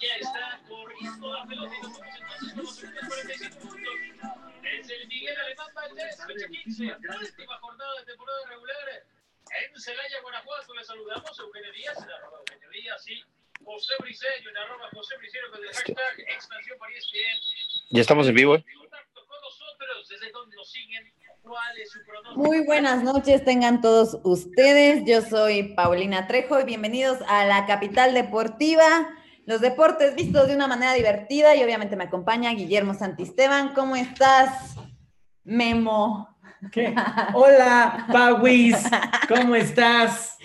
ya está corriendo la pelota y nos vamos entonces con los segundos 45 puntos. Es el Miguel Alemán Valdés, fecha 15, última jornada de temporada regular. Celaya, Guanajuato, estamos en vivo, ¿eh? Muy buenas noches, tengan todos ustedes. Yo soy Paulina Trejo y bienvenidos a la capital deportiva. Los deportes vistos de una manera divertida y obviamente me acompaña Guillermo Santisteban. ¿Cómo estás, Memo? ¿Qué? Hola, Pauis, ¿cómo estás?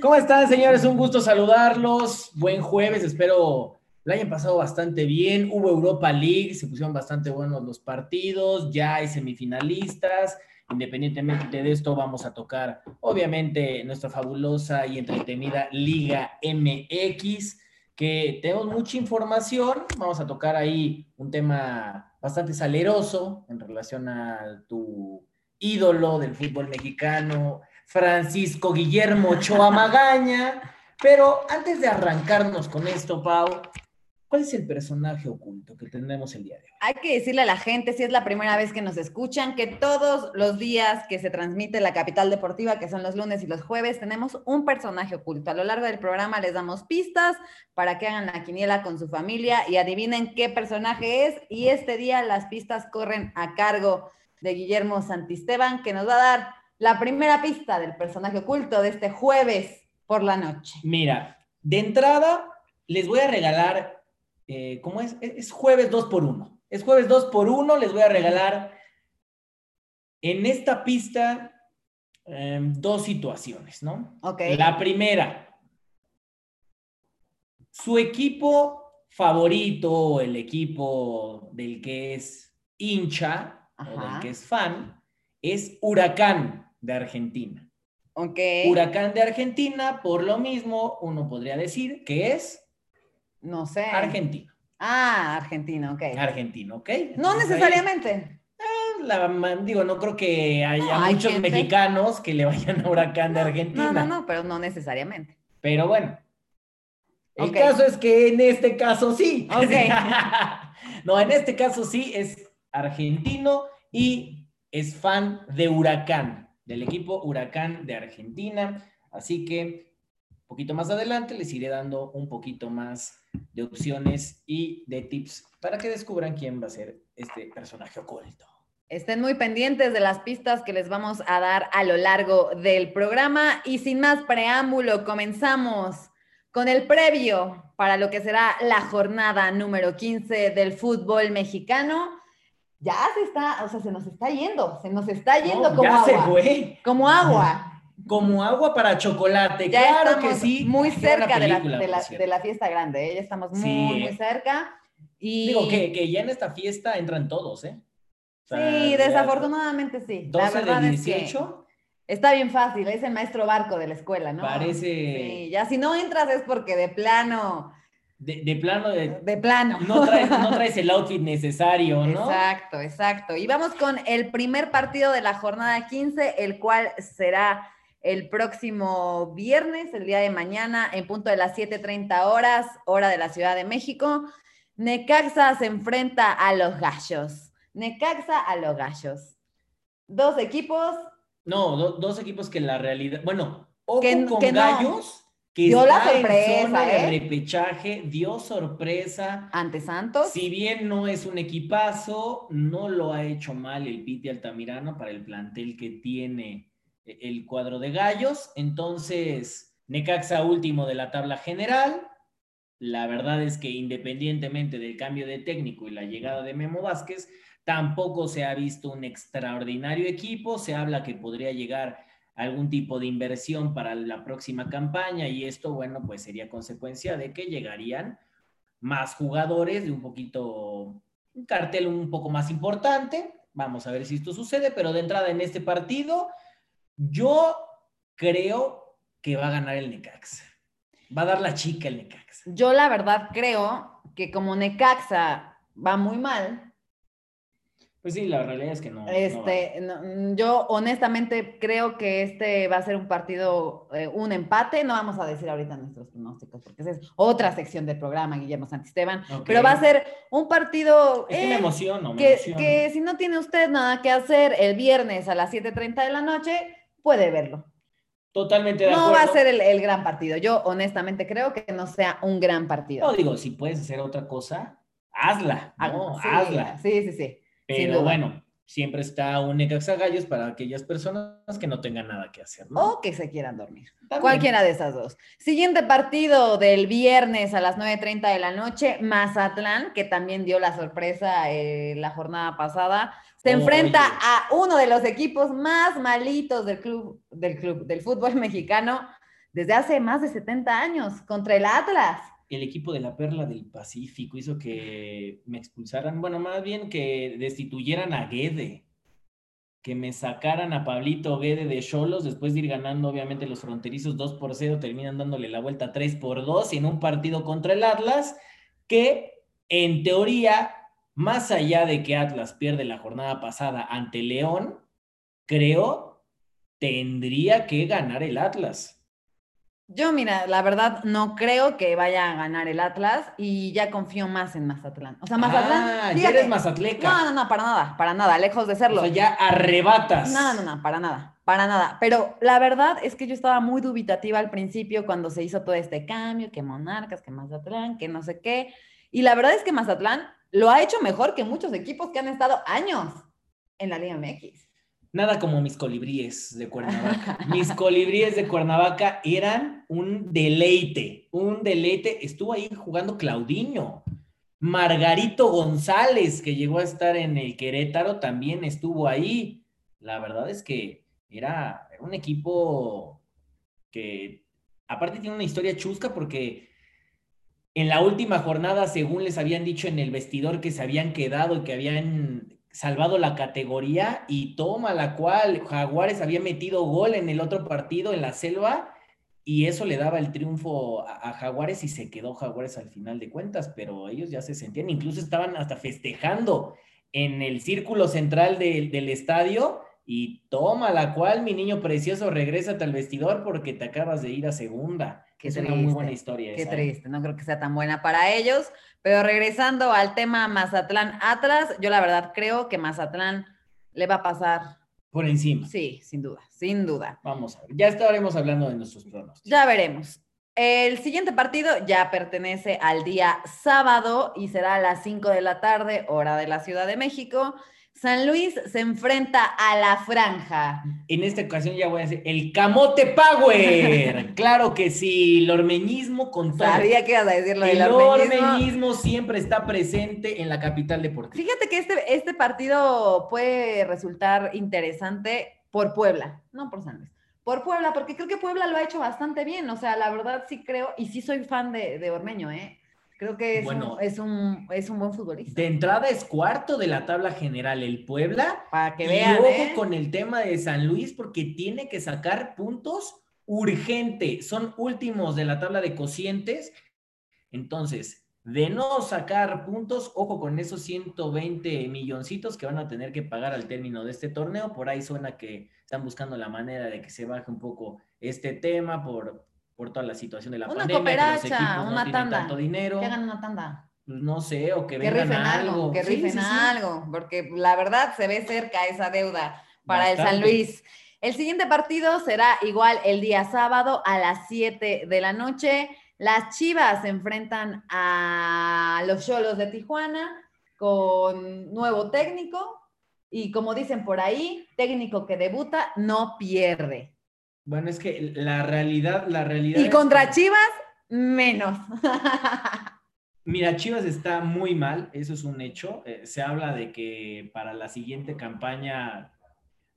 ¿Cómo están, señores? Un gusto saludarlos. Buen jueves, espero la hayan pasado bastante bien. Hubo Europa League, se pusieron bastante buenos los partidos, ya hay semifinalistas. Independientemente de esto, vamos a tocar, obviamente, nuestra fabulosa y entretenida Liga MX, que tenemos mucha información. Vamos a tocar ahí un tema bastante saleroso en relación a tu ídolo del fútbol mexicano, Francisco Guillermo Ochoa Magaña. Pero antes de arrancarnos con esto, Pau, ¿cuál es el personaje oculto que tendremos el día de hoy? Hay que decirle a la gente, si es la primera vez que nos escuchan, que todos los días que se transmite la capital deportiva, que son los lunes y los jueves, tenemos un personaje oculto. A lo largo del programa les damos pistas para que hagan la quiniela con su familia y adivinen qué personaje es. Y este día las pistas corren a cargo de Guillermo Santisteban, que nos va a dar la primera pista del personaje oculto de este jueves por la noche. Mira, de entrada les voy a regalar, eh, ¿cómo es? Es es jueves 2 por 1 Es jueves 2 por 1 les voy a regalar en esta pista eh, dos situaciones, ¿no? Ok. La primera, su equipo favorito, el equipo del que es hincha o del que es fan, es Huracán de Argentina. Ok. Huracán de Argentina, por lo mismo, uno podría decir que es No sé. argentino. Ah, Argentina, ok. Argentino, ¿ok? No ahí, necesariamente. la man- digo, no creo que haya No, muchos gente. mexicanos que le vayan a Huracán de Argentina. No, no, no, pero no necesariamente. Pero bueno. El caso es que en este caso sí. Ok. no, en este caso sí es argentino y es fan de Huracán, del equipo Huracán de Argentina. Así que poquito más adelante les iré dando un poquito más de opciones y de tips para que descubran quién va a ser este personaje oculto. Estén muy pendientes de las pistas que les vamos a dar a lo largo del programa. Y sin más preámbulo, comenzamos con el previo para lo que será la jornada número 15 del fútbol mexicano. Ya se está, o sea, se nos está yendo, se nos está yendo No, como ya se agua. fue. Como agua. Como agua para chocolate. Ya claro que sí. muy cerca de la, de la- de la fiesta grande, ¿eh? ya estamos muy, Sí, muy eh. cerca. Y Digo que, que ya en esta fiesta entran todos, ¿eh? O sea, sí, desafortunadamente sí. La 12 verdad de es que 18 está bien fácil, es el maestro barco de la escuela, ¿no? parece Sí, ya si no entras es porque de plano, de, de plano de, de plano. no, traes, no traes el outfit necesario, ¿no? Exacto, exacto. Y vamos con el primer partido de la jornada 15, el cual será el próximo viernes, el día de mañana, en punto de las 7:30 horas, hora de la Ciudad de México. Necaxa se enfrenta a los gallos. Necaxa a los gallos. Dos equipos No, do- dos equipos que la realidad, bueno, ojo Que- con que no. gallos, que Dio la está en sorpresa, zona de ¿eh? repechaje, dio sorpresa. ante Santos. Si bien no es un equipazo, no lo ha hecho mal el Piti Altamirano para el plantel que tiene el cuadro de gallos. Entonces, Necaxa último de la tabla general. La verdad es que independientemente del cambio de técnico y la llegada de Memo Vázquez, tampoco se ha visto un extraordinario equipo. Se habla que podría llegar algún tipo de inversión para la próxima campaña y esto, bueno, pues sería consecuencia de que llegarían más jugadores de un poquito, un cartel un poco más importante. Vamos a ver si esto sucede, pero de entrada en este partido, yo creo que va a ganar el Necaxa. Va a dar la chica el Necaxa. Yo la verdad creo que como Necaxa va muy mal, Pues sí, la realidad es que no. Este, no, yo honestamente creo que este va a ser un partido, eh, un empate. No vamos a decir ahorita nuestros pronósticos, porque esa es otra sección del programa, Guillermo Santisteban. Pero va a ser un partido. Es que me emociono, me que, emociono. que si no tiene usted nada que hacer el viernes a las 7:30 de la noche, puede verlo. Totalmente de no acuerdo. va a ser el, el gran partido. Yo honestamente creo que no sea un gran partido. No, digo, si puedes hacer otra cosa, hazla. No, sí, hazla. Sí, sí, sí. Pero bueno, siempre está un Necaxa Gallos para aquellas personas que no tengan nada que hacer, ¿no? O que se quieran dormir. También. Cualquiera de esas dos. Siguiente partido del viernes a las 9.30 de la noche, Mazatlán, que también dio la sorpresa eh, la jornada pasada, se enfrenta a uno de los equipos más malitos del club, del club, del fútbol mexicano desde hace más de 70 años, contra el Atlas. El equipo de la Perla del Pacífico hizo que me expulsaran, bueno, más bien que destituyeran a Guede, que me sacaran a Pablito Guede de Cholos después de ir ganando, obviamente, los fronterizos 2 por 0, terminan dándole la vuelta 3 por 2 en un partido contra el Atlas, que en teoría, más allá de que Atlas pierde la jornada pasada ante León, creo tendría que ganar el Atlas. Yo, mira, la verdad no creo que vaya a ganar el Atlas y ya confío más en Mazatlán. O sea, Mazatlán. Ah, ya eres mazatleca. No, no, no, para nada, para nada, lejos de O serlo. sea, ya arrebatas. No, no, no, para nada, para nada. Pero la verdad es que yo estaba muy dubitativa al principio cuando se hizo todo este cambio, que Monarcas, que Mazatlán, que no sé qué. Y la verdad es que Mazatlán lo ha hecho mejor que muchos equipos que han estado años en la Liga MX. Nada como mis colibríes de Cuernavaca. Mis colibríes de Cuernavaca eran un deleite, un deleite. Estuvo ahí jugando Claudinho. Margarito González, que llegó a estar en el Querétaro, también estuvo ahí. La verdad es que era, era un equipo que aparte tiene una historia chusca porque en la última jornada, según les habían dicho en el vestidor que se habían quedado y que habían salvado la categoría y toma la cual Jaguares había metido gol en el otro partido en la selva y eso le daba el triunfo a, Jaguares y se quedó Jaguares al final de cuentas, pero ellos ya se sentían, incluso estaban hasta festejando en el círculo central del- estadio y toma la cual mi niño precioso regresa al vestidor porque te acabas de ir a segunda. Qué es una muy triste, buena historia. Qué esa, ¿eh? triste, no creo que sea tan buena para ellos. Pero regresando al tema Mazatlán Atlas, yo la verdad creo que Mazatlán le va a pasar. Por encima. Sí, sin duda, sin duda. Vamos a ver. Ya estaremos hablando de nuestros pronósticos. Ya veremos. El siguiente partido ya pertenece al día sábado y será a las 5 de la tarde, hora de la Ciudad de México. San Luis se enfrenta a la franja. En esta ocasión ya voy a decir el Camote Power. claro que sí, el ormeñismo con todo. Sabía que ibas a decir lo del el ormeñismo. ormeñismo siempre está presente en la capital deportiva. Fíjate que este, este partido puede resultar interesante por Puebla, no por San Luis. Por Puebla, porque creo que Puebla lo ha hecho bastante bien. O sea, la verdad sí creo, y sí soy fan de, de Ormeño, ¿eh? Creo que es, Bueno. un, es, un, es un buen futbolista. De entrada es cuarto de la tabla general el Puebla. Para que y vean, ojo ¿eh? con el tema de San Luis porque tiene que sacar puntos urgente. Son últimos de la tabla de cocientes. Entonces, de no sacar puntos, ojo con esos 120 milloncitos que van a tener que pagar al término de este torneo. Por ahí suena que están buscando la manera de que se baje un poco este tema por, por toda la situación de la Una pandemia. que los cooperacha, no una tienen tanda. tanto dinero. Que hagan una tanda. Pues no sé, o que Que vengan rifen algo. algo, que Sí, rifen sí, algo, porque la verdad se ve cerca esa deuda para el San. Luis. El siguiente partido será igual el día sábado a las 7 de la noche. Las Chivas se enfrentan a los Cholos de Tijuana con nuevo técnico y como dicen por ahí, técnico que debuta no pierde. Bueno, es que la realidad, la realidad. Y es contra Chivas, menos. Mira, Chivas está muy mal, eso es un hecho. Eh, se habla de que para la siguiente campaña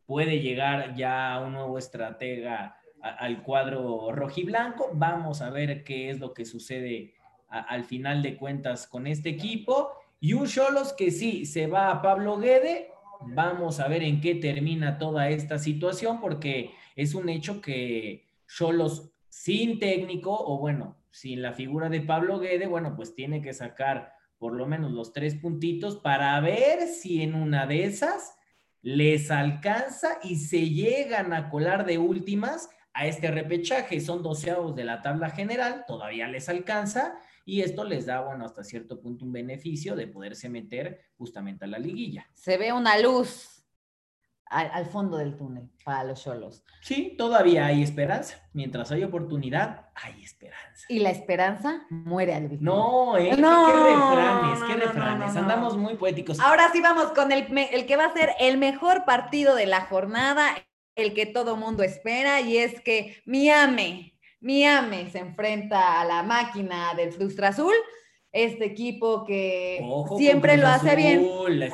puede llegar ya un nuevo estratega a- al cuadro rojiblanco. Vamos a ver qué es lo que sucede a- al final de cuentas con este equipo. Y un Cholos que sí, se va a Pablo Guede. Vamos a ver en qué termina toda esta situación, porque es un hecho que Cholos sin técnico, o bueno, sin la figura de Pablo Guede, bueno, pues tiene que sacar por lo menos los tres puntitos para ver si en una de esas les alcanza y se llegan a colar de últimas a este repechaje. Son doceavos de la tabla general, todavía les alcanza y esto les da, bueno, hasta cierto punto un beneficio de poderse meter justamente a la liguilla. Se ve una luz al, fondo del túnel para los cholos. Sí, todavía hay esperanza. Mientras hay oportunidad, hay esperanza. Y la esperanza muere al vivo. No, ¿eh? No, qué refranes, qué refranes. Andamos muy poéticos. Ahora sí vamos con el, el que va a ser el mejor partido de la jornada, el que todo mundo espera, y es que Miami, Miami se enfrenta a la máquina del Frustra Azul este equipo que siempre lo hace bien.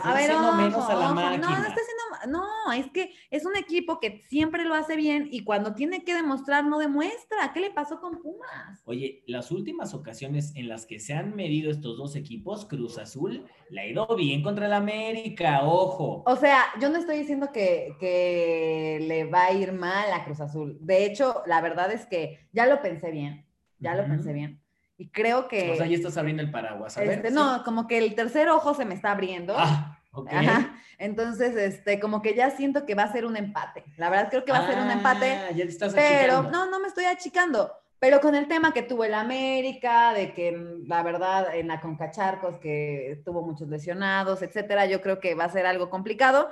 a ver, menos a la máquina. No, no está haciendo no, es que es un equipo que siempre lo hace bien y cuando tiene que demostrar no demuestra. ¿Qué le pasó con Pumas? Oye, las últimas ocasiones en las que se han medido estos dos equipos, Cruz Azul le ha ido bien contra el América, ojo. O sea, yo no estoy diciendo que, que le va a ir mal a Cruz Azul. De hecho, la verdad es que ya lo pensé bien, ya lo pensé bien. Y creo que... O sea, ya estás abriendo el paraguas. A este, No, como que el tercer ojo se me está abriendo. Ah. Ajá. Entonces, este, como que ya siento que va a ser un empate. La verdad creo que va a ser un empate. Ah, ya te estás pero no, no me estoy achicando. Pero con el tema que tuvo el América, de que mm, la verdad en la Concacharcos que tuvo muchos lesionados, etcétera, yo creo que va a ser algo complicado.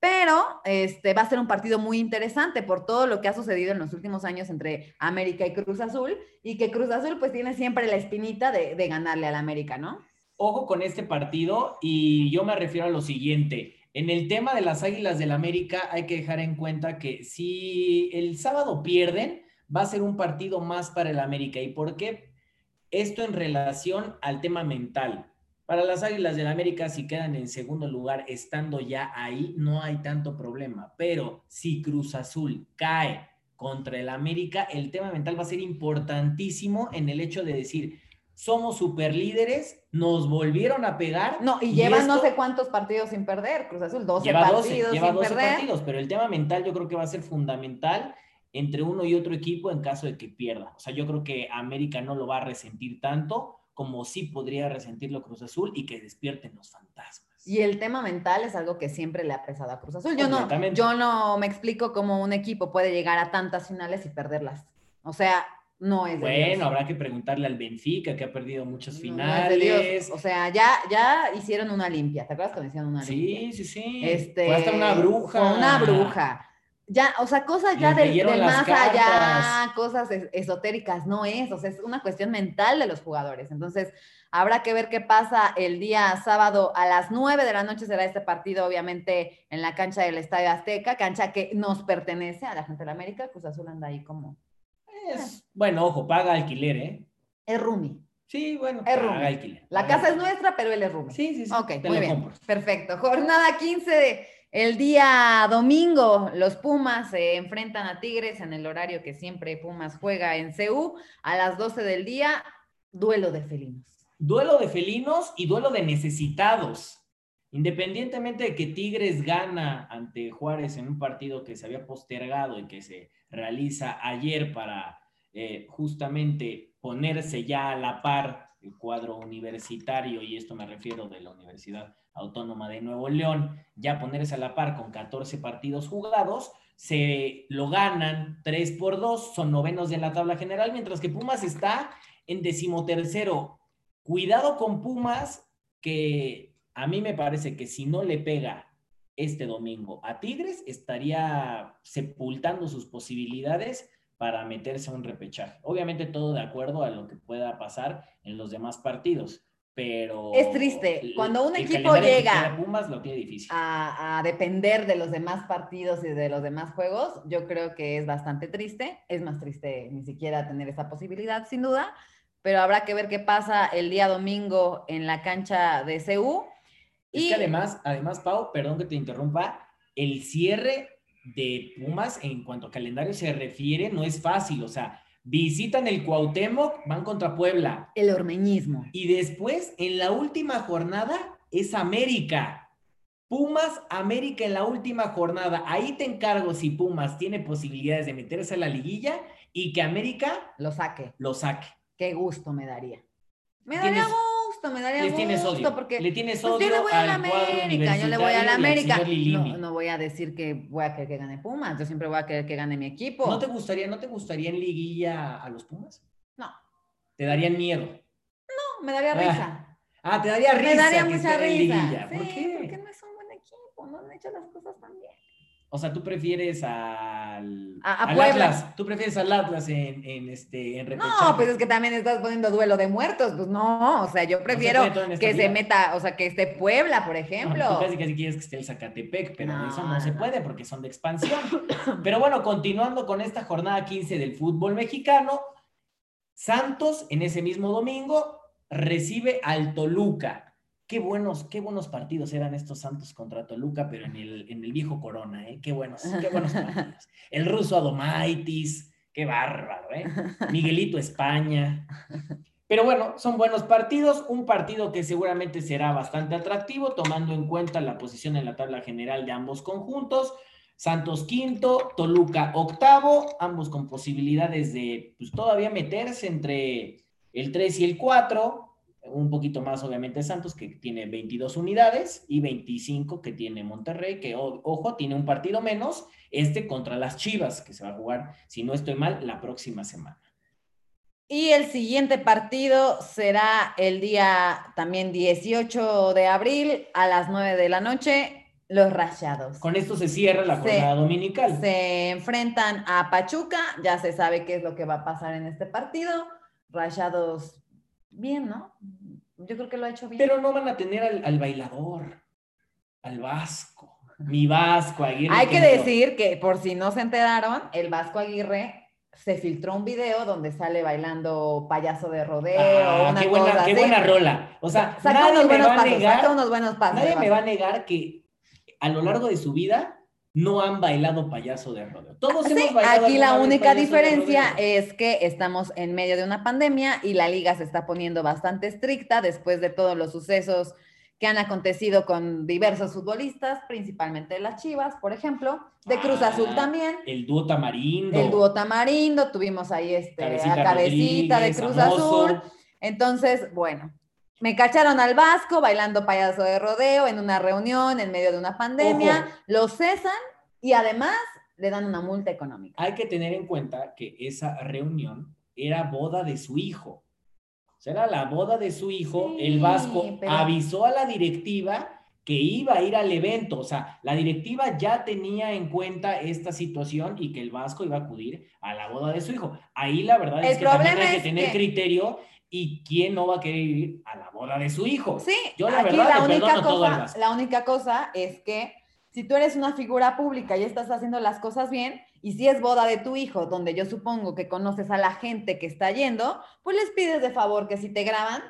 Pero este, va a ser un partido muy interesante por todo lo que ha sucedido en los últimos años entre América y Cruz Azul, y que Cruz Azul pues tiene siempre la espinita de, de ganarle al América, ¿no? ojo con este partido y yo me refiero a lo siguiente. En el tema de las Águilas del América hay que dejar en cuenta que si el sábado pierden, va a ser un partido más para el América. ¿Y por qué? Esto en relación al tema mental. Para las Águilas del América, si quedan en segundo lugar estando ya ahí, no hay tanto problema. Pero si Cruz Azul cae contra el América, el tema mental va a ser importantísimo en el hecho de decir, somos super líderes, nos volvieron a pegar. No, y, llevan no sé cuántos partidos sin perder, Cruz Azul, 12 partidos lleva 12 partidos, pero el tema mental yo creo que va a ser fundamental entre uno y otro equipo en caso de que pierda. O sea, yo creo que América no lo va a resentir tanto como sí podría resentirlo Cruz Azul y que despierten los fantasmas. Y el tema mental es algo que siempre le ha pesado a Cruz Azul. Yo no, yo no me explico cómo un equipo puede llegar a tantas finales y perderlas. O sea, no es de Bueno, habrá que preguntarle al Benfica, que ha perdido muchas finales. O sea, ya, ya hicieron una limpia. ¿Te acuerdas cuando hicieron una limpia? Sí, sí, sí. Este, Fue hasta una bruja. una bruja. Ya, o sea, cosas ya del, más allá, cosas esotéricas, no es, o sea, es una cuestión mental de los jugadores. Entonces, habrá que ver qué pasa el día sábado a las nueve de la noche será este partido, obviamente, en la cancha del Estadio Azteca, cancha que nos pertenece a la gente de la América, Cruz Azul anda ahí como bueno, ojo, paga alquiler, ¿eh? Es Rumi. Sí, bueno, es paga alquiler. La casa es nuestra, pero él es Rumi. Sí, sí, sí. Ok, muy bien. Perfecto. Jornada 15 de el día domingo, los Pumas se enfrentan a Tigres en el horario que siempre Pumas juega en CU a las 12 del día. Duelo de felinos. Duelo de felinos y duelo de necesitados. Independientemente de que Tigres gana ante Juárez en un partido que se había postergado y que se realiza ayer para eh, justamente ponerse ya a la par cuadro universitario, y esto me refiero de la Universidad Autónoma de Nuevo León, ya ponerse a la par con 14 partidos jugados, se lo ganan 3 por 2, son novenos de la tabla general, mientras que Pumas está en decimotercero. Cuidado con Pumas, que a mí me parece que si no le pega este domingo a Tigres, estaría sepultando sus posibilidades para meterse a un repechaje. Obviamente todo de acuerdo a lo que pueda pasar en los demás partidos, pero... Es triste, cuando un equipo llega a, lo tiene difícil. A, a, depender de los demás partidos y de los demás juegos, yo creo que es bastante triste, es más triste ni siquiera tener esa posibilidad, sin duda, pero habrá que ver qué pasa el día domingo en la cancha de CU es que además, además, Pau, perdón que te interrumpa, el cierre de Pumas en cuanto a calendario se refiere no es fácil, o sea, visitan el Cuauhtémoc, van contra Puebla. El ormeñismo. Y después, en la última jornada, es América. Pumas, América en la última jornada. Ahí te encargo si Pumas tiene posibilidades de meterse a la liguilla y que América lo saque. Lo saque. Qué gusto me daría. Me daría gusto, me daría Les tienes gusto odio. porque Le tienes pues, odio yo le voy a la América, yo le voy a la América. No, no voy a decir que voy a querer que gane Pumas, yo siempre voy a querer que gane mi equipo. ¿No te gustaría, no te gustaría en liguilla a los Pumas? No, ¿Te darían miedo? no, me daría Ah, risa. Ah, te daría risa. me daría mucha risa. Sí, ¿Por qué? porque no es un buen equipo, no han hecho las cosas tan bien. O sea, tú prefieres al, A- a al. Atlas. Tú prefieres al Atlas en, en este en repechaje. No, pues es que también estás poniendo duelo de muertos, pues no, o sea, yo prefiero que se meta, o sea, que esté Puebla, por No, ejemplo. tú casi casi quieres que esté el Zacatepec, pero No, eso no se no. puede porque son de expansión. Pero bueno, continuando con esta jornada 15 del fútbol mexicano, Santos en ese mismo domingo recibe al Toluca. Qué buenos, qué buenos partidos eran estos Santos contra Toluca, pero en el, en el viejo Corona, ¿eh? Qué buenos, qué buenos partidos. El ruso Adomaitis, qué bárbaro, ¿eh? Miguelito España. Pero bueno, son buenos partidos, un partido que seguramente será bastante atractivo, tomando en cuenta la posición en la tabla general de ambos conjuntos. Santos quinto, Toluca octavo, ambos con posibilidades de pues, todavía meterse entre el 3 y el 4, un poquito más obviamente Santos que tiene 22 unidades y 25 que tiene Monterrey, que ojo, tiene un partido menos, este contra las Chivas, que se va a jugar, si no estoy mal, la próxima semana. Y el siguiente partido será el día también 18 de abril a las 9 de la noche, los Rayados. Con esto se cierra la jornada dominical. Se enfrentan a Pachuca, ya se sabe qué es lo que va a pasar en este partido. Rayados, bien, ¿no? Yo creo que lo ha hecho bien. Pero no van a tener al, al bailador, al Vasco, mi Vasco Aguirre. Hay que decir que, por si no se enteraron, el Vasco Aguirre se filtró un video donde sale bailando payaso de rodeo, Ah, una qué buena, cosa qué así. buena rola. O sea, saca nadie unos me buenos va a pasos, negar, saca unos buenos pasos. nadie me va a negar que a lo largo de su vida no han bailado payaso de rodeo. Todos Sí, hemos bailado aquí la única diferencia es que estamos en medio de una pandemia y la liga se está poniendo bastante estricta después de todos los sucesos que han acontecido con diversos futbolistas, principalmente de las Chivas, por ejemplo, de Cruz Ah, Azul también. El dúo tamarindo. El dúo Tamarindo, tuvimos ahí este, Cabecita a Cabecita de Cruz. Azul. Entonces, bueno, me cacharon al Vasco bailando payaso de rodeo en una reunión en medio de una pandemia, Ojo. lo cesan y además le dan una multa económica. Hay que tener en cuenta que esa reunión era boda de su hijo. O sea, era la boda de su hijo. Sí, el Vasco pero- avisó a la directiva que iba a ir al evento. O sea, la directiva ya tenía en cuenta esta situación y que el Vasco iba a acudir a la boda de su hijo. Ahí la verdad El es que también hay que tener que- criterio y quién no va a querer ir a la boda de su hijo. Sí, Yo la aquí verdad la única, cosa, la única cosa es que si tú eres una figura pública y estás haciendo las cosas bien, y si es boda de tu hijo, donde yo supongo que conoces a la gente que está yendo, pues les pides de favor que si te graban,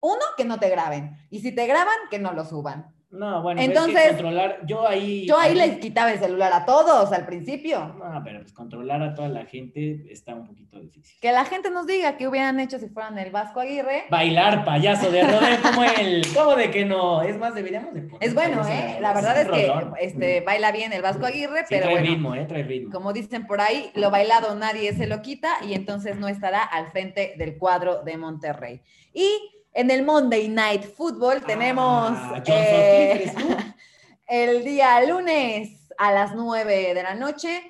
uno, que no te graben, y si te graban, que no lo suban. No, bueno, pero es que Entonces, controlar, yo ahí... Yo ahí les quitaba el celular a todos al principio. No, pero pues controlar a toda la gente está un poquito difícil. Que la gente nos diga qué hubieran hecho si fueran el Vasco Aguirre. Bailar payaso de rodeo como él. ¿Cómo de que no? Es más, deberíamos de poner Es bueno, ¿eh? La verdad es que este, baila bien el Vasco Aguirre, Sí, pero trae bueno. ritmo, ¿eh? Trae ritmo. Como dicen por ahí, lo bailado nadie se lo quita y entonces no estará al frente del cuadro de Monterrey. Y en el Monday Night Football tenemos Ah, John eh, el día lunes a las 9 de la noche,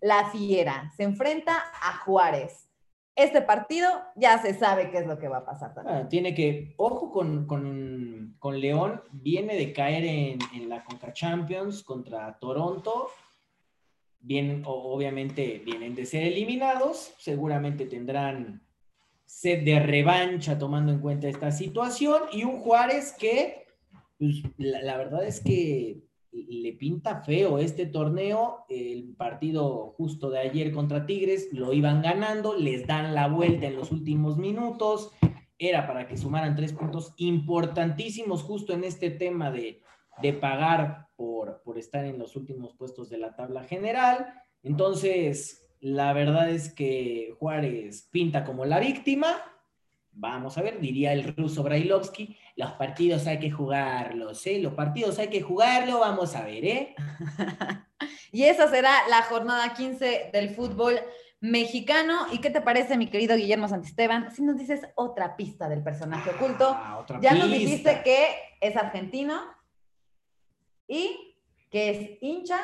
la Fiera se enfrenta a Juárez. Este partido ya se sabe qué es lo que va a pasar también. Ah, tiene que, ojo con, con, con León, viene de caer en, en la Conca Champions contra Toronto. Bien, obviamente vienen de ser eliminados, seguramente tendrán sed de revancha tomando en cuenta esta situación y un Juárez que, pues, la, la verdad es que le pinta feo este torneo, el partido justo de ayer contra Tigres lo iban ganando, les dan la vuelta en los últimos minutos, era para que sumaran tres puntos importantísimos justo en este tema de, de pagar por, por estar en los últimos puestos de la tabla general. Entonces, la verdad es que Juárez pinta como la víctima. Vamos a ver, diría el ruso Brailovsky, los partidos hay que jugarlos, ¿eh? Los partidos hay que jugarlo, vamos a ver, ¿eh? Y esa será la jornada 15 del fútbol mexicano. ¿Y qué te parece, mi querido Guillermo Santisteban? Si nos dices otra pista del personaje oculto. Ah, otra Ya nos pista. dijiste que es argentino y que es hincha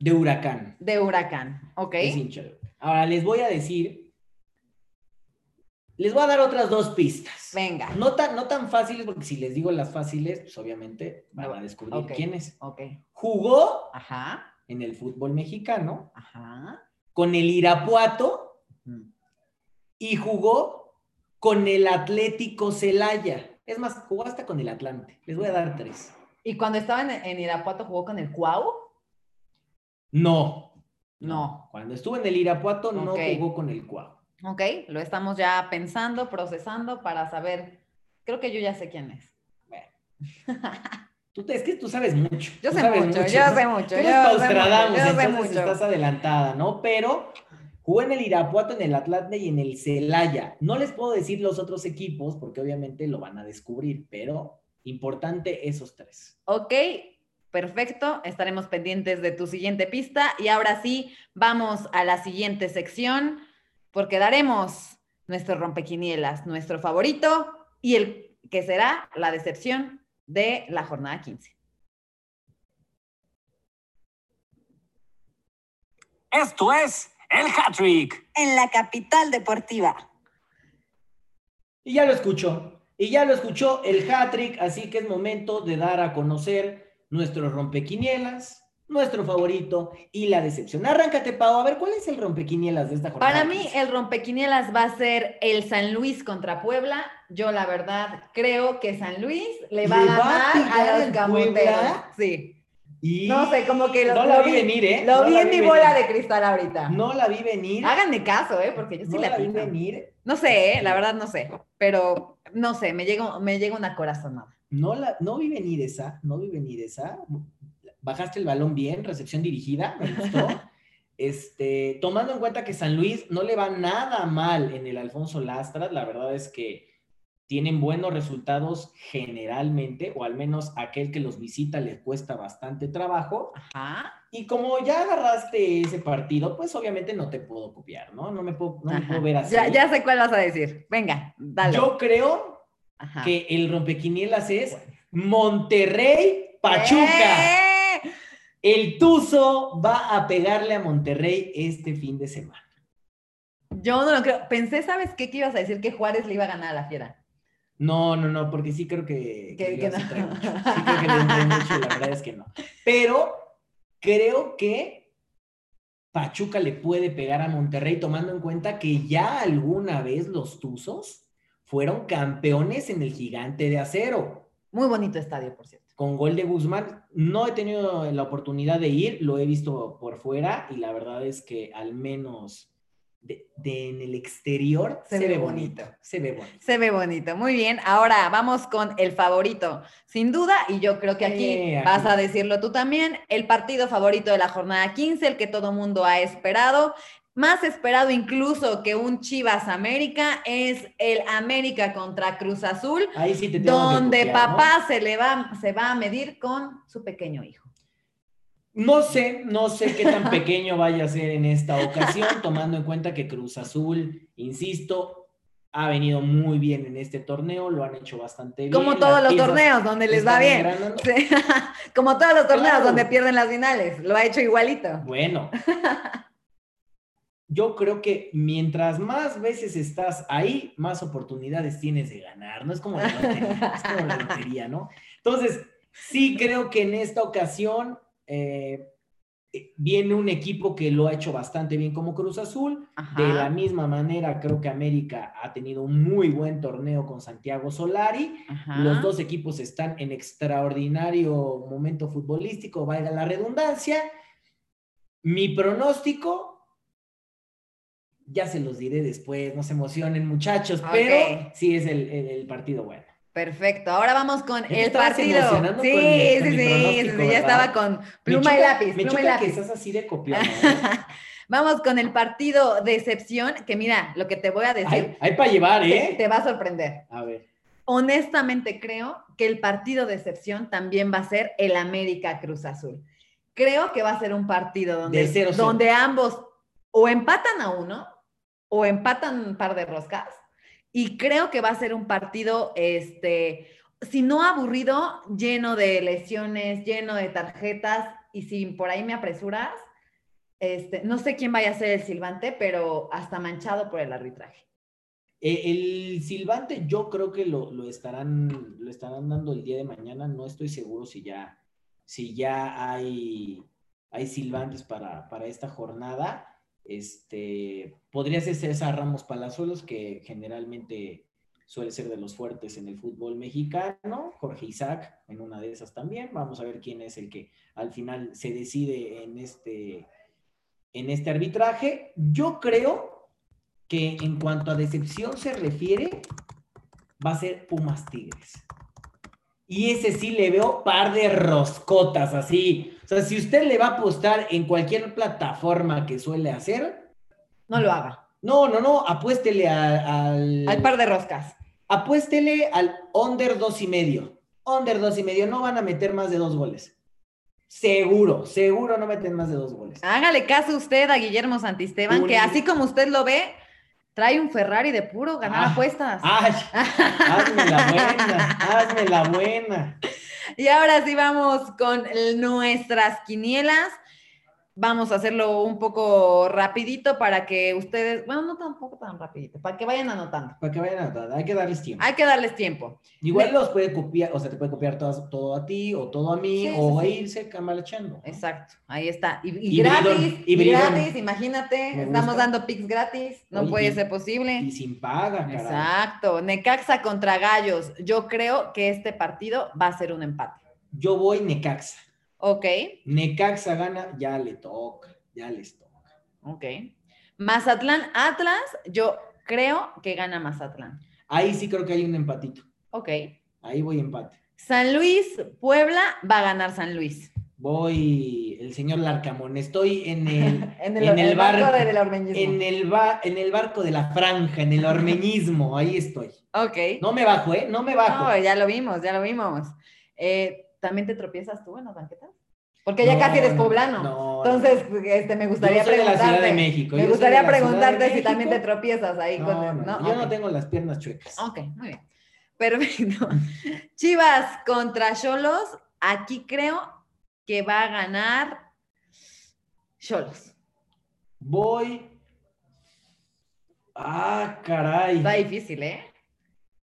De huracán. de Huracán. ¿Ok? Es hincha de Huracán. Ahora les voy a decir. Les voy a dar otras dos pistas. Venga. No tan, no tan fáciles, porque si les digo las fáciles, pues obviamente van a descubrir quién es. Ok. Jugó Ajá. en el fútbol mexicano Ajá. con el Irapuato y jugó con el Atlético Celaya. Es más, jugó hasta con el Atlante. Les voy a dar tres. ¿Y cuando estaba en, en Irapuato jugó con el Cuau? No. No. Cuando estuvo en el Irapuato no Ok. jugó con el Cuau. Ok, lo estamos ya pensando, procesando para saber. Creo que yo ya sé quién es. Tú te- es que tú sabes mucho. Yo sé mucho, yo sé Tú mucho. eres yo sé mucho, yo sé mucho. estás adelantada, ¿no? Pero jugó en el Irapuato, en el Atlante y en el Celaya. No les puedo decir los otros equipos porque obviamente lo van a descubrir, pero importante esos tres. Ok, perfecto. Estaremos pendientes de tu siguiente pista. Y ahora sí, vamos a la siguiente sección, porque daremos nuestro rompequinielas, nuestro favorito y el que será la decepción de la jornada 15. Esto es el Hat-Trick. en la capital deportiva. Y ya lo escuchó. Y ya lo escuchó el hat-trick, así que es momento de dar a conocer nuestros rompequinielas, nuestro favorito y la decepción. Arráncate, Pau, a ver, ¿cuál es el rompequinielas de esta jornada? Para mí, el rompequinielas va a ser el San Luis contra Puebla. Yo, la verdad, creo que San Luis le va ¿Le a va a ganar a los camoteros. Sí. Y No sé, como que lo, no la vi venir, ¿eh? Lo No vi en mi venir. bola de cristal ahorita. No la vi venir. Háganme caso, ¿eh? Porque yo sí no la la vi venir. No sé, ¿eh? la verdad no sé. Pero no sé, me llega, me llega una corazonada. No, la, no vi venir esa, no vi venir esa. Bajaste el balón bien, recepción dirigida, me gustó. Este, tomando en cuenta que San Luis no le va nada mal en el Alfonso Lastras, la verdad es que tienen buenos resultados generalmente, o al menos aquel que los visita les cuesta bastante trabajo. Ajá. Y como ya agarraste ese partido, pues obviamente no te puedo copiar, ¿no? No me puedo, no me puedo ver así. Ya, ya sé cuál vas a decir. Venga, dale. Yo creo Ajá. que el rompequinielas es Monterrey Pachuca. ¡Eh! El Tuzo va a pegarle a Monterrey este fin de semana. Yo no lo creo. Pensé, ¿sabes qué? Que ibas a decir que Juárez le iba a ganar a la fiera. No, no, no, porque sí creo que, no. Sí creo que le trae mucho, la verdad es que no. Pero creo que Pachuca le puede pegar a Monterrey tomando en cuenta que ya alguna vez los Tuzos fueron campeones en el gigante de acero. Muy bonito estadio, por cierto. con gol de Guzmán. No he tenido la oportunidad de ir, lo he visto por fuera y la verdad es que al menos de, de en el exterior Se se, ve bonito. bonito. Se ve bonito. Se ve bonito. Muy bien. Ahora vamos con el favorito. Sin duda, y yo creo que aquí Sí, aquí. vas a decirlo tú también, el partido favorito de la jornada 15, el que todo mundo ha esperado. Más esperado incluso que un Chivas América es el América contra Cruz Azul, Ahí sí te tengo que donde copiar, ¿no? papá se le va, se va a medir con su pequeño hijo. No sé, no sé qué tan pequeño vaya a ser en esta ocasión, tomando en cuenta que Cruz Azul, insisto, ha venido muy bien en este torneo, lo han hecho bastante bien. Como las todos los torneos donde les va bien. Sí. Como todos los torneos Claro. donde pierden las finales. Lo ha hecho igualito. Bueno. Yo creo que mientras más veces estás ahí, más oportunidades tienes de ganar. No es como la lotería, es como la lotería, ¿no? Entonces, sí creo que en esta ocasión eh, viene un equipo que lo ha hecho bastante bien como Cruz Azul. Ajá. De la misma manera, creo que América ha tenido un muy buen torneo con Santiago Solari. Ajá. Los dos equipos están en extraordinario momento futbolístico, valga la redundancia. Mi pronóstico, ya se los diré después, no se emocionen muchachos, pero sí es el, el- el partido bueno. Perfecto, ahora vamos con el partido. Sí, con sí, con sí, sí, ya ¿verdad? estaba con pluma y lápiz, Me pluma y lápiz. que estás así de copión. ¿eh? Vamos con el partido de excepción, que mira, lo que te voy a decir hay, hay para llevar, ¿eh? te va a sorprender. A ver. Honestamente creo que el partido de excepción también va a ser el América Cruz Azul. Creo que va a ser un partido donde, De 0-0. donde ambos o empatan a uno o empatan un par de roscas. Y creo que va a ser un partido, este, si no aburrido, lleno de lesiones, lleno de tarjetas. Y si por ahí me apresuras, este, no sé quién vaya a ser el silbante, pero hasta manchado por el arbitraje. Eh, el silbante yo creo que lo, lo, estarán, lo estarán dando el día de mañana. No estoy seguro si ya, si ya hay, hay silbantes para, para esta jornada. Este, podría ser César Ramos Palazuelos, que generalmente suele ser de los fuertes en el fútbol mexicano. Jorge Isaac en una de esas también. Vamos a ver quién es el que al final se decide en este, en este arbitraje. Yo creo que en cuanto a decepción se refiere, va a ser Pumas Tigres. Y ese sí le veo par de roscotas, así. O sea, si usted le va a apostar en cualquier plataforma que suele hacer. No lo haga. No, no, no, apuéstele al. Al par de roscas. Apuéstele al under dos y medio. Under dos y medio, no van a meter más de dos goles. Seguro, seguro no meten más de dos goles. Hágale caso usted a Guillermo Santisteban, que así como usted lo ve, Trae un Ferrari de puro ganar Ah, apuestas. Ay, hazme la buena, hazme la buena. Y ahora sí vamos con nuestras quinielas. Vamos a hacerlo un poco rapidito para que ustedes, bueno, no tampoco tan rapidito, para que vayan anotando. Para que vayan a hay que darles tiempo. Hay que darles tiempo. Igual de- los puede copiar, o sea, te puede copiar todo, todo a ti o todo a mí, Sí, o sí, irse camalachando. Exacto, ahí está. Y, gratis, y gratis, imagínate, estamos dando pics gratis, no Oye, puede y- ser posible. Y sin paga, caray. Exacto, Necaxa contra Gallos. Yo creo que este partido va a ser un empate. Yo voy Necaxa. Ok, Necaxa gana, ya le toca, ya les toca. ok. Mazatlán Atlas, yo creo que gana Mazatlán. Ahí sí creo que hay un empatito. Ok. Ahí voy empate. San Luis, Puebla, va a ganar San Luis. Voy el señor Larcamón. Estoy en el, En el, en el barco barco, del ormeñismo. en el ba- en el barco de la franja, en el ormeñismo. Ahí estoy. Ok. No me bajo, ¿eh? No me bajo. No, ya lo vimos, ya lo vimos. Eh, ¿También te tropiezas tú en las banquetas? Porque ya No, casi eres no, poblano. no, Entonces, este, me gustaría Yo soy de la preguntarte. Ciudad de México, Me gustaría preguntarte si también te tropiezas ahí No, con el- no, ¿no? yo no tengo las piernas chuecas. Ok, muy bien. Perfecto. Chivas contra Cholos. Aquí creo que va a ganar Cholos. Voy. Ah, caray. Está difícil, ¿eh?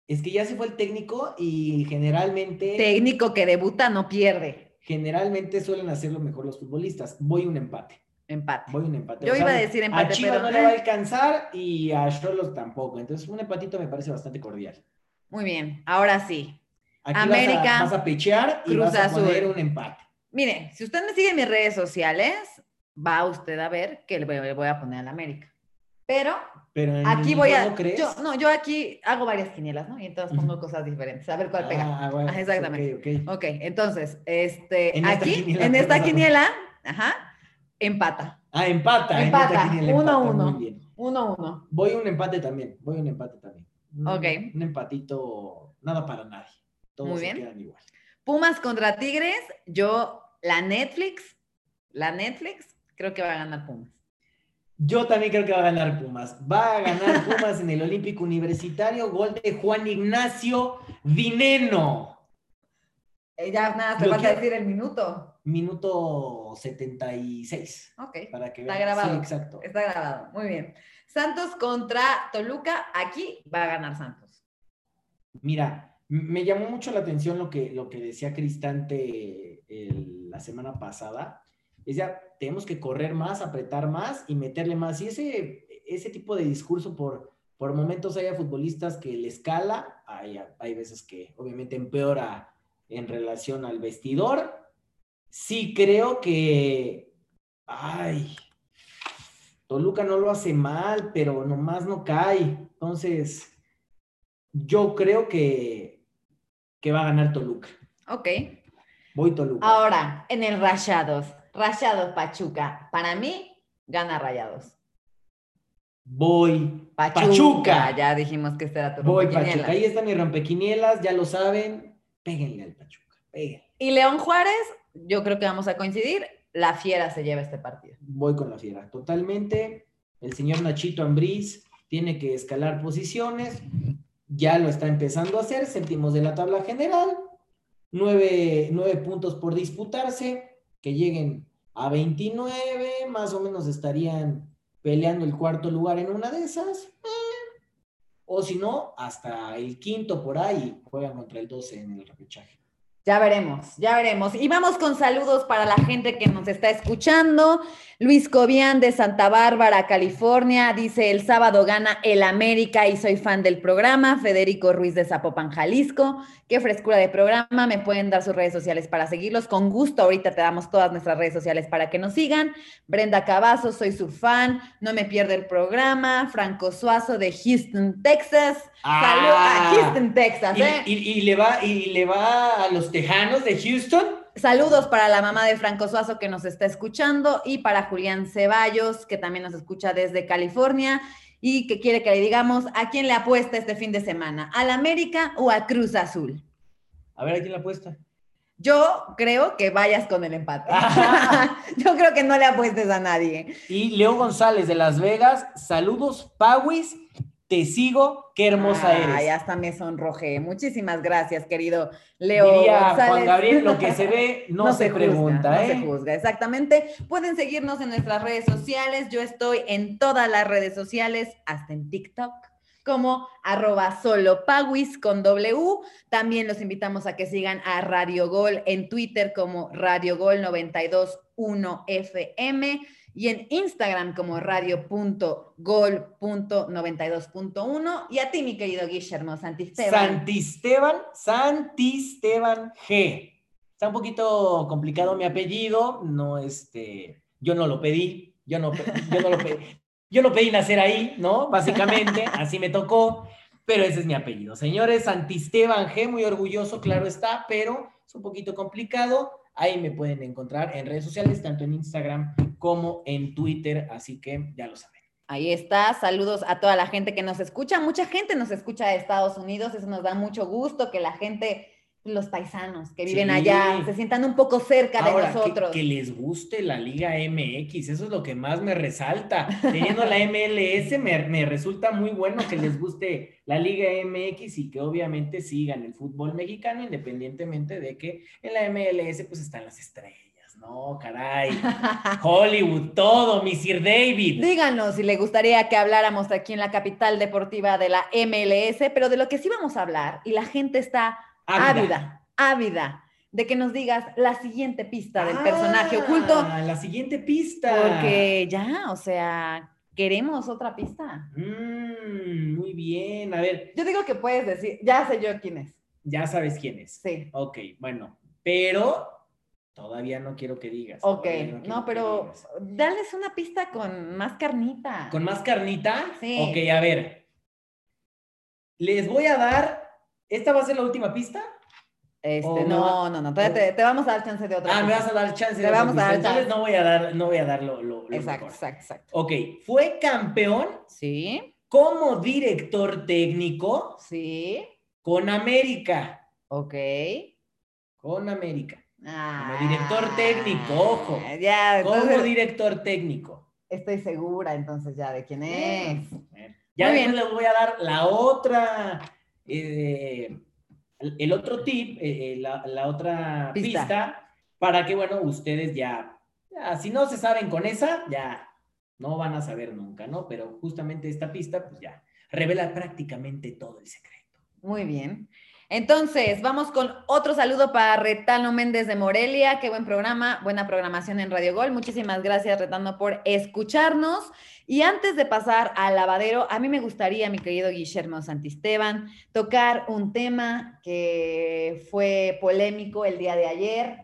Es que ya se fue el técnico y generalmente, Técnico que debuta no pierde. generalmente suelen hacerlo mejor los futbolistas. Voy un empate. Empate. Voy un empate. Yo O sea, iba a decir empate, A Chivas pero- no le va a alcanzar y a Cholos tampoco. Entonces, un empatito me parece bastante cordial. Muy bien. Ahora sí. Aquí América, vas a, vas a pechear y vas a poner un empate. Mire, si usted me sigue en mis redes sociales, va usted a ver que le voy a poner al América. Pero aquí voy a. ¿no crees? Yo, no, yo aquí hago varias quinielas, ¿no? Y entonces pongo cosas diferentes. A ver cuál pega. Ah, bueno, Ajá, exactamente. ok, ok. Ok, entonces, este, En aquí, quiniela, en ¿qué esta a quiniela, ajá, empata. Ah, empata. Empata, esta quiniela uno, empata, uno. Uno, uno. Voy un empate también. Voy un empate también. Un- Ok. Un empatito, nada para nadie. Todos Muy se quedan igual. Pumas contra Tigres, yo, la Netflix, la Netflix, creo que va a ganar Pumas. Yo también creo que va a ganar Pumas. Va a ganar Pumas en el Olímpico Universitario. Gol de Juan Ignacio Vineno. Eh, ya nada, te falta decir el minuto. Minuto 76. Ok, Para que Está vean. grabado. Sí, exacto. está grabado. Muy bien. Santos contra Toluca, aquí va a ganar Santos. Mira, me llamó mucho la atención lo que, lo que decía Cristante el- la semana pasada. Decía, tenemos que correr más, apretar más y meterle más. Y ese, ese tipo de discurso por, por momentos hay a futbolistas que le escala, hay, hay veces que obviamente empeora en relación al vestidor. Sí creo que, ay, Toluca no lo hace mal, pero nomás no cae. Entonces, yo creo que, que va a ganar Toluca. Ok. Voy Toluca. Ahora, en el Rayados, Rayados Pachuca, para mí, gana Rayados. Voy Pachuca, Pachuca. ya dijimos que este era tu Voy. Pachuca. Ahí está mi rompequinielas, ya lo saben. Péguenle al Pachuca. Péguenle. Y León Juárez, yo creo que vamos a coincidir, la fiera se lleva este partido. Voy con la fiera. Totalmente. el señor Nachito Ambriz tiene que escalar posiciones, ya lo está empezando a hacer, séptimos de la tabla general, nueve, nueve puntos por disputarse, que lleguen a 29, más o menos estarían peleando el cuarto lugar en una de esas, eh, o si no, hasta el quinto por ahí, juegan contra el 12 en el repechaje. Ya veremos, ya veremos. Y vamos con saludos para la gente que nos está escuchando. Luis Cobian de Santa Bárbara, California, dice, el sábado gana el América y soy fan del programa. Federico Ruiz de Zapopan, Jalisco. Qué frescura de programa. Me pueden dar sus redes sociales para seguirlos. Con gusto, ahorita te damos todas nuestras redes sociales para que nos sigan. Brenda Cavazos, soy su fan. No me pierdo el programa. Franco Suazo de Houston, Texas. Saludos a Houston, Texas. Y, ¿eh? y- y le va, y le va a los Tejanos de Houston. Saludos para la mamá de Franco Suazo que nos está escuchando y para Julián Ceballos que también nos escucha desde California y que quiere que le digamos a quién le apuesta este fin de semana, ¿al América o a Cruz Azul? A ver, ¿a quién la apuesta? Yo creo que vayas con el empate. Yo creo que no le apuestes a nadie. Y Leo González de Las Vegas, saludos, Pauis, te sigo, qué hermosa Ay, eres. hasta me sonrojé. Muchísimas gracias, querido Leo Diría. Juan Gabriel, lo que se ve no, se, juzga, pregunta, no ¿eh? se juzga, exactamente. Pueden seguirnos en nuestras redes sociales. Yo estoy en todas las redes sociales, hasta en TikTok, como arroba solopawis con W. También los invitamos a que sigan a Radio Gol en Twitter como Radio Gol 921 FM y en Instagram como radio.gol.92.1. Y a ti, mi querido Guillermo Santisteban. Santisteban, Santisteban G. Está un poquito complicado mi apellido, no este, yo no lo pedí, yo no, yo no lo pedí, yo no pedí nacer ahí, ¿no? Básicamente, así me tocó, pero ese es mi apellido. Señores, Santisteban G, muy orgulloso, claro está, pero es un poquito complicado. Ahí me pueden encontrar en redes sociales, tanto en Instagram como en Twitter, así que ya lo saben. Ahí está, saludos a toda la gente que nos escucha. Mucha gente nos escucha de Estados Unidos, eso nos da mucho gusto que la gente, los paisanos que viven Sí. allá, se sientan un poco cerca Ahora, de que- nosotros. Que, les guste la Liga MX, eso es lo que más me resalta. Teniendo la MLS, me, me resulta muy bueno que les guste la Liga MX y que obviamente sigan el fútbol mexicano, independientemente de que en la MLS pues están las estrellas, ¿no? Caray. Hollywood, todo, mi Sir David. Díganos si le gustaría que habláramos aquí en la capital deportiva de la MLS, pero de lo que sí vamos a hablar, y la gente está ávida, ávida, de que nos digas la siguiente pista del personaje Ah, oculto, La siguiente pista. porque ya, o sea, queremos otra pista. Mm, muy bien, a ver, Yo digo que puedes decir, ya sé yo quién es. ya sabes quién es. Sí. Ok, bueno, pero todavía no quiero que digas. Ok, no, que pero dales una pista con más carnita. ¿Con más carnita? Sí. Ok, a ver. Les voy a dar. ¿Esta va a ser la última pista? Este, no, no, no, todavía te, te vamos a dar chance de otra. Ah, me vas a dar chance Te de otra vamos a dar Entonces chance. no voy a dar, no voy a dar lo, lo- lo Exacto, mejor. exacto, exacto. Ok, fue campeón Sí, como director técnico sí, con América. ok. Con América. Ah, director técnico, ojo. Ya, Como entonces director técnico. estoy segura entonces ya de quién es. Bueno, Ya bien. les voy a dar la otra, eh, el otro tip, eh, eh, la, la otra Pista. pista. para que, bueno, ustedes ya, ya, si no se saben con esa, ya no van a saber nunca, ¿no? Pero justamente esta pista, pues ya, revela prácticamente todo el secreto. Muy bien. Entonces, vamos con otro saludo para Retano Méndez de Morelia. Qué buen programa, buena programación en Radio Gol. Muchísimas gracias, Retano, por escucharnos. Y antes de pasar al lavadero, a mí me gustaría, mi querido Guillermo Santisteban, tocar un tema que fue polémico el día de ayer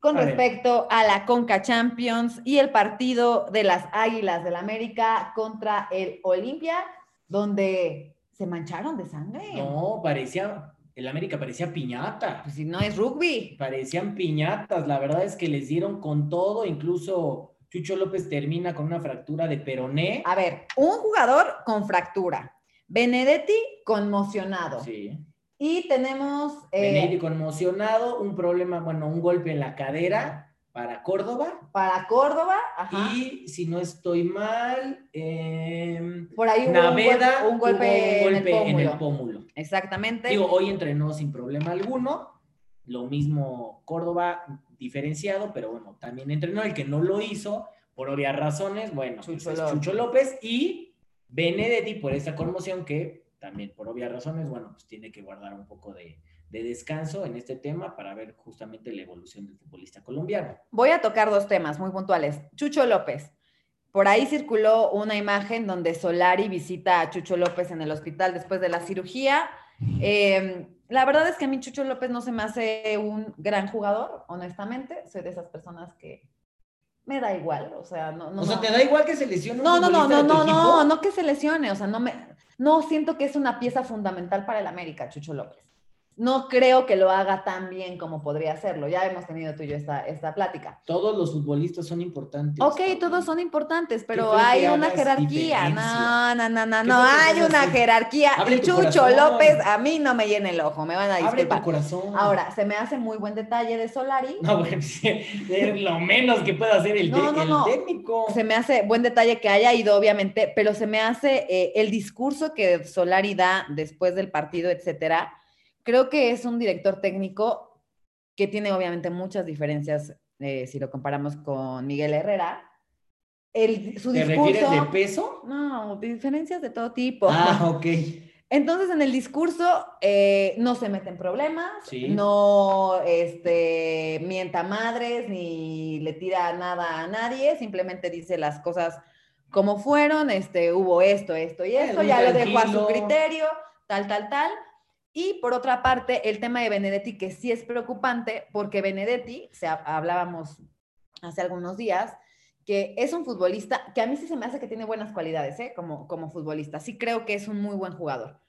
con A respecto a la Conca Champions y el partido de las Águilas del América contra el Olimpia, donde se mancharon de sangre. No, parecía, el América parecía piñata. Pues si no es rugby. Parecían piñatas, la verdad es que les dieron con todo, incluso Chucho López termina con una fractura de peroné. A ver, un jugador con fractura. Benedetti conmocionado. Sí. Y tenemos. eh, Benedetti conmocionado, un problema, bueno, un golpe en la cadera para Córdoba. Para Córdoba, ajá. Y si no estoy mal, em, Por ahí hubo Naveda un, golpe, un en, el golpe en el pómulo. Exactamente. Digo, hoy entrenó sin problema alguno. Lo mismo Córdoba diferenciado, pero bueno, también entrenó. El que no lo hizo, por obvias razones, bueno, pues Chucho es López. Chucho López y Benedetti por esta conmoción que también por obvias razones, bueno, pues tiene que guardar un poco de, de descanso en este tema para ver justamente la evolución del futbolista colombiano. Voy a tocar dos temas muy puntuales. Chucho López. Por ahí circuló una imagen donde Solari visita a Chucho López en el hospital después de la cirugía. Eh, la verdad es que a mí Chucho López no se me hace un gran jugador, honestamente. Soy de esas personas que me da igual, o sea, no, no. o sea, no. ¿te da igual que se lesione un No, no, no, no, no, equipo? no, no que se lesione, o sea, no me, no siento que es una pieza fundamental para el América, Chucho López. No creo que lo haga tan bien como podría hacerlo. Ya hemos tenido tú y yo esta, esta plática. Todos los futbolistas son importantes. Ok, todos son importantes, pero hay una jerarquía. diferencia. No, no, no, no, no, hay una así. jerarquía. Abre Y Chucho corazón. López a mí no me llena el ojo, me van a Abre tu disculpar. corazón. Ahora, se me hace muy buen detalle de Solari. No, bueno, es lo menos que puede hacer el, No, te- no, el no. técnico. Se me hace buen detalle que haya ido, obviamente, pero se me hace eh, el discurso que Solari da después del partido, etcétera. Creo que es un director técnico que tiene obviamente muchas diferencias eh, si lo comparamos con Miguel Herrera. El, su ¿Te discurso. refieres de peso? No, diferencias de todo tipo. Ah, ok. Entonces, en el discurso eh, no se mete en problemas, Sí. no este, mienta madres ni le tira nada a nadie, simplemente dice las cosas como fueron, este, hubo esto, esto y Es esto, ya lo dejó a su criterio, tal, tal, tal. Y por otra parte, el tema de Benedetti, que sí es preocupante, porque Benedetti, se ha- hablábamos hace algunos días, que es un futbolista que a mí sí se me hace que tiene buenas cualidades, ¿eh? Como, como futbolista. Sí creo que es un muy buen jugador.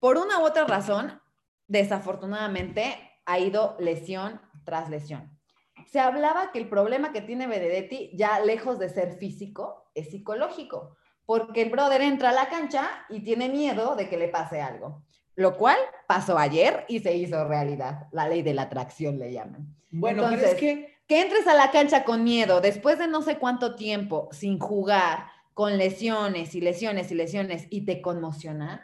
Por una u otra razón, desafortunadamente, ha ido lesión tras lesión. Se hablaba que el problema que tiene Benedetti, ya lejos de ser físico, es psicológico, porque el brother entra a la cancha y tiene miedo de que le pase algo, lo cual pasó ayer y se hizo realidad. La ley de la atracción le llaman. Bueno, Entonces, pero es que Que entres a la cancha con miedo después de no sé cuánto tiempo sin jugar, con lesiones y lesiones y lesiones y te conmocionan.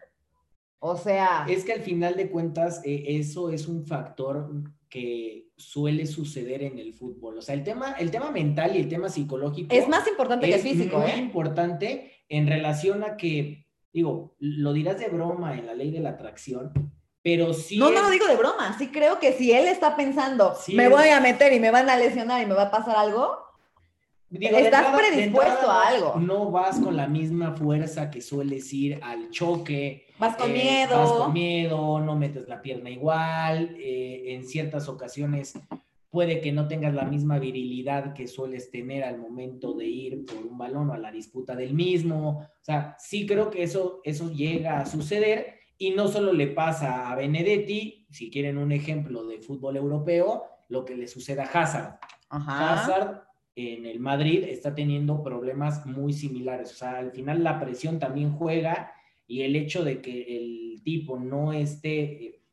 O sea, es que al final de cuentas eh, eso es un factor que suele suceder en el fútbol. O sea, el tema, el tema mental y el tema psicológico es más importante que el es físico, muy ¿eh? importante en relación a que, digo, lo dirás de broma en la ley de la atracción, pero sí No, no lo digo de broma. Sí creo que si él está pensando, Sí me es- voy a meter y me van a lesionar y me va a pasar algo, Digo, Estás entrada- predispuesto a algo. No vas con la misma fuerza que sueles ir al choque. vas con eh, miedo. Vas con miedo, no metes la pierna igual. eh, en ciertas ocasiones puede que no tengas la misma virilidad que sueles tener al momento de ir por un balón o a la disputa del mismo. O sea, sí creo que eso, eso llega a suceder y no solo le pasa a Benedetti, si quieren un ejemplo de fútbol europeo, lo que le sucede a Hazard. Ajá. Hazard en el Madrid está teniendo problemas muy similares. O sea, al final la presión también juega y el hecho de que el tipo no esté, eh,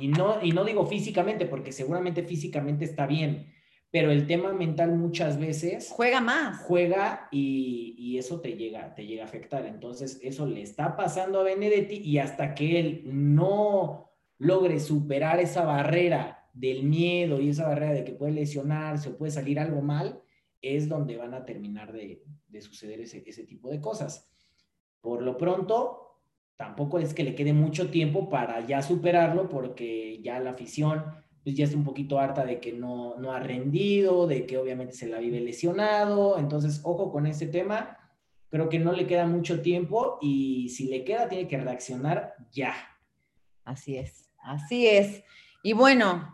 y no, y no digo físicamente, porque seguramente físicamente está bien, pero el tema mental muchas veces Juega más. juega y, y eso te llega, te llega a afectar. Entonces, eso le está pasando a Benedetti y hasta que él no logre superar esa barrera del miedo y esa barrera de que puede lesionarse o puede salir algo mal, es donde van a terminar de, de suceder ese, ese tipo de cosas. Por lo pronto, tampoco es que le quede mucho tiempo para ya superarlo porque ya la afición pues ya está un poquito harta de que no, no ha rendido, de que obviamente se la vive lesionado. Entonces, ojo con este tema. Creo que no le queda mucho tiempo y si le queda, tiene que reaccionar ya. Así es, así es. Y bueno,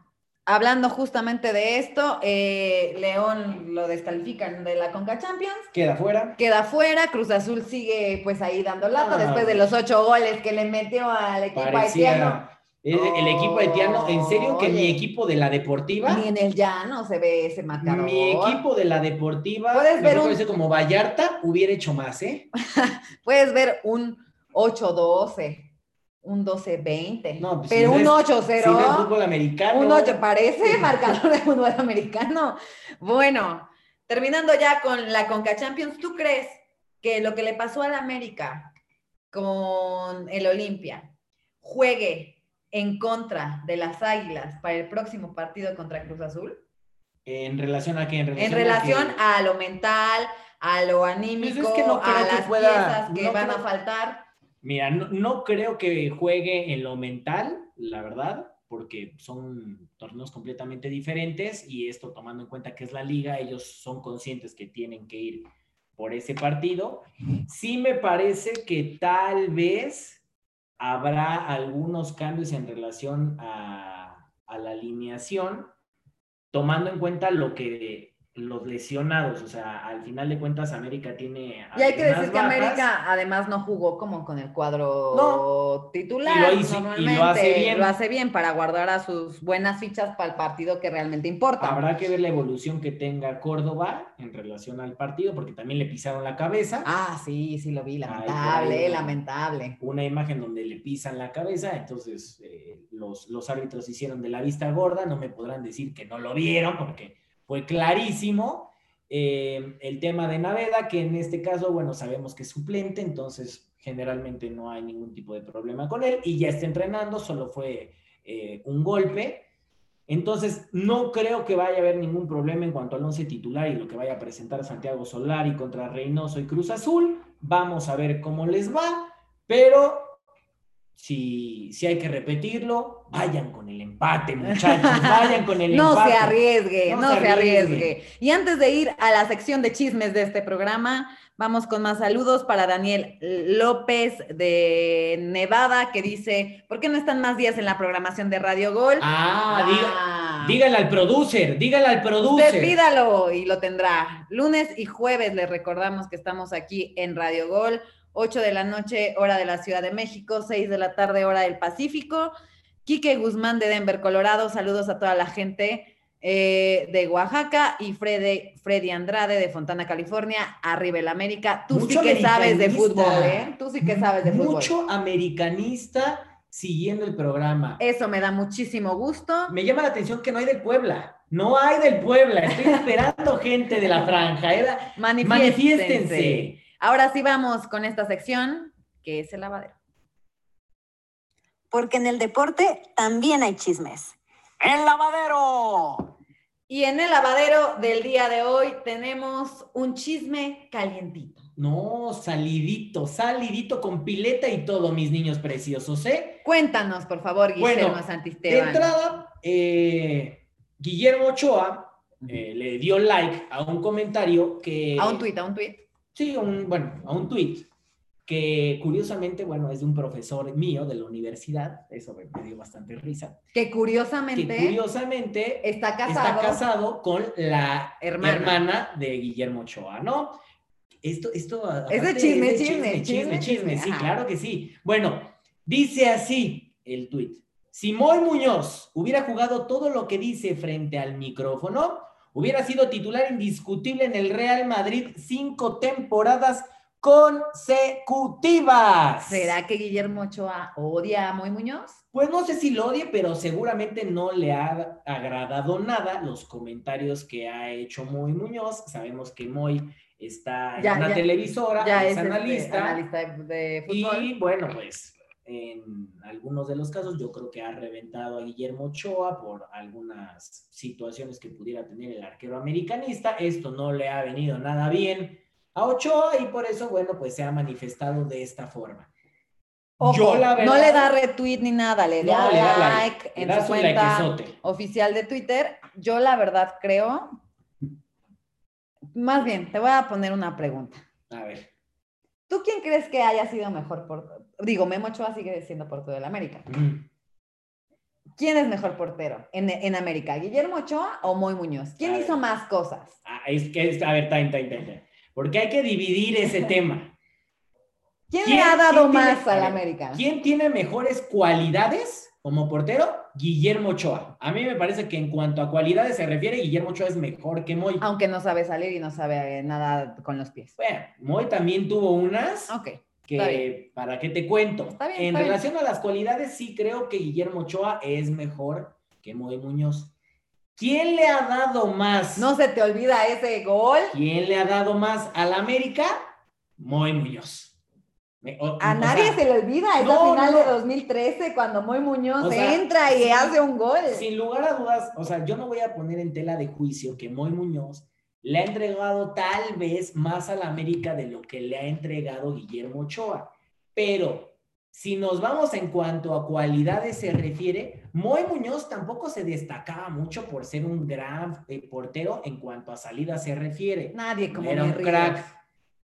hablando justamente de esto, eh, León lo descalifican de la Conca Champions. Queda fuera. Queda fuera, Cruz Azul sigue pues ahí dando lata Ah. después de los ocho goles que le metió al equipo haitiano. Parecía el, el equipo haitiano. En serio que mi equipo de la deportiva, Ni en el llano se ve ese marcador. mi equipo de la deportiva, Puedes ver un- como Vallarta, hubiera hecho más, ¿eh? Puedes ver un 8-12. Un 12-20. No, pues, pero si un no 8-0. Si no es fútbol americano. Un 8 parece marcador de fútbol americano. Bueno, terminando ya con la Conca Champions, ¿tú crees que lo que le pasó al América con el Olimpia juegue en contra de las Águilas para el próximo partido contra Cruz Azul? ¿En relación a qué? En relación, En relación a, lo mental, a lo anímico, Pues es que no creo a que las pueda- piezas que no van a faltar. Mira, no, creo que juegue en lo mental, la verdad, porque son torneos completamente diferentes y esto tomando en cuenta que es la liga, ellos son conscientes que tienen que ir por ese partido. Sí me parece que tal vez habrá algunos cambios en relación a la alineación, tomando en cuenta lo que los lesionados, o sea, al final de cuentas América tiene... Y hay que decir que bajas. América además no jugó como con el cuadro No. titular. Y lo hizo- y lo normalmente. hace bien. Lo hace bien para guardar a sus buenas fichas para el partido que realmente importa. Habrá que ver la evolución que tenga Córdoba en relación al partido, porque también le pisaron la cabeza. Ah, sí, sí lo vi, lamentable, lamentable. Una imagen donde le pisan la cabeza, entonces eh, los, los árbitros hicieron de la vista gorda, no me podrán decir que no lo vieron, porque fue clarísimo. Eh, el tema de Naveda, que en este caso, bueno, sabemos que es suplente, entonces generalmente no hay ningún tipo de problema con él y ya está entrenando, solo fue eh, un golpe. Entonces, no creo que vaya a haber ningún problema en cuanto al once titular y lo que vaya a presentar Santiago Solari contra Reynoso y Cruz Azul. Vamos a ver cómo les va, pero si, si hay que repetirlo, vayan con el empate, muchachos, vayan con el No empate. se arriesgue, No no, se se arriesgue. Y antes de ir a la sección de chismes de este programa, vamos con más saludos para Daniel López de Nevada, que dice, ¿por qué no están más días en la programación de Radio Gol? Ah, diga- Ah. dígale al producer, dígale al producer. Usted pídalo y lo tendrá. Lunes y jueves les recordamos que estamos aquí en Radio Gol, 8 de la noche, hora de la Ciudad de México, 6 de la tarde, hora del Pacífico. Quique Guzmán de Denver, Colorado, saludos a toda la gente eh, de Oaxaca y Freddy, Freddy Andrade de Fontana, California, arriba el América. Tú Mucho sí que sabes de fútbol, ¿eh? Tú sí que sabes de fútbol. Mucho americanista siguiendo el programa. Eso me da muchísimo gusto. Me llama la atención que no hay del Puebla. No hay del Puebla. Estoy esperando gente de la franja. Era- Manifiéstense. Manifiéstense. Ahora sí vamos con esta sección, que es el lavadero. Porque en el deporte también hay chismes. ¡El lavadero! Y en el lavadero del día de hoy tenemos un chisme calientito. No, salidito, salidito con pileta y todo, mis niños preciosos, ¿eh? Cuéntanos, por favor, Guillermo Bueno, De Santisteban. entrada, eh, Guillermo Ochoa eh, le dio like a un comentario que... A un tuit, a un tuit. Sí, un, bueno, a un tweet que curiosamente, bueno, es de un profesor mío de la universidad, eso me, me dio bastante risa, Que que curiosamente curiosamente está casado. está casado con la Hermana. hermana. de Guillermo Ochoa, ¿no? Esto, esto... Es de chisme, de chisme, chisme, chisme, chisme, chisme, sí, claro que sí. Bueno, dice así el tweet. Si Moy Muñoz hubiera jugado todo lo que dice frente al micrófono, hubiera sido titular indiscutible en el Real Madrid cinco temporadas consecutivas. ¿Será que Guillermo Ochoa odia a Moy Muñoz? Pues no sé si lo odie, pero seguramente no le ha agradado nada los comentarios que ha hecho Moy Muñoz. Sabemos que Moy está en una ya- televisora, Ya es, es este, analista. analista de, de fútbol. Y bueno, pues en algunos de los casos yo creo que ha reventado a Guillermo Ochoa por algunas situaciones que pudiera tener el arquero americanista. Esto no le ha venido nada bien a Ochoa y por eso, bueno, pues se ha manifestado de esta forma. Ojo, Yo, la no le da retweet ni nada, le No, da, le da like, like le en da su cuenta oficial de Twitter. Yo la verdad creo, más bien, te voy a poner una pregunta. A ver. ¿Tú quién crees que haya sido mejor por digo, Memo Ochoa sigue siendo portero del América? mm, ¿Quién es mejor portero en, en América? ¿Guillermo Ochoa o Moy Muñoz? ¿Quién A ver. hizo más cosas? ah, es que, es- a ver, time, time, time. Porque hay que dividir ese tema. ¿Quién, ¿Quién- le ha dado más a al ver, América? ¿Quién tiene mejores cualidades como portero? Guillermo Ochoa. A mí me parece que en cuanto a cualidades se refiere, Guillermo Ochoa es mejor que Moy. Aunque no sabe salir y no sabe eh, nada con los pies. Bueno, Moy también tuvo unas Ok. Que, ¿para qué te cuento? Está bien, en está bien. relación a las cualidades, sí creo que Guillermo Ochoa es mejor que Moy Muñoz. ¿Quién le ha dado más? No se te olvida ese gol. ¿Quién le ha dado más al América? Moy Muñoz. Me- o- A o nadie sea, se le olvida esa no, final no. de 2013 cuando Moy Muñoz O sea, entra y hace un gol. Sin lugar a dudas, o sea, yo no voy a poner en tela de juicio que Moy Muñoz le ha entregado tal vez más al América de lo que le ha entregado Guillermo Ochoa. Pero si nos vamos en cuanto a cualidades se refiere, Moy Muñoz tampoco se destacaba mucho por ser un gran eh, portero en cuanto a salida se refiere. Nadie como era un crack.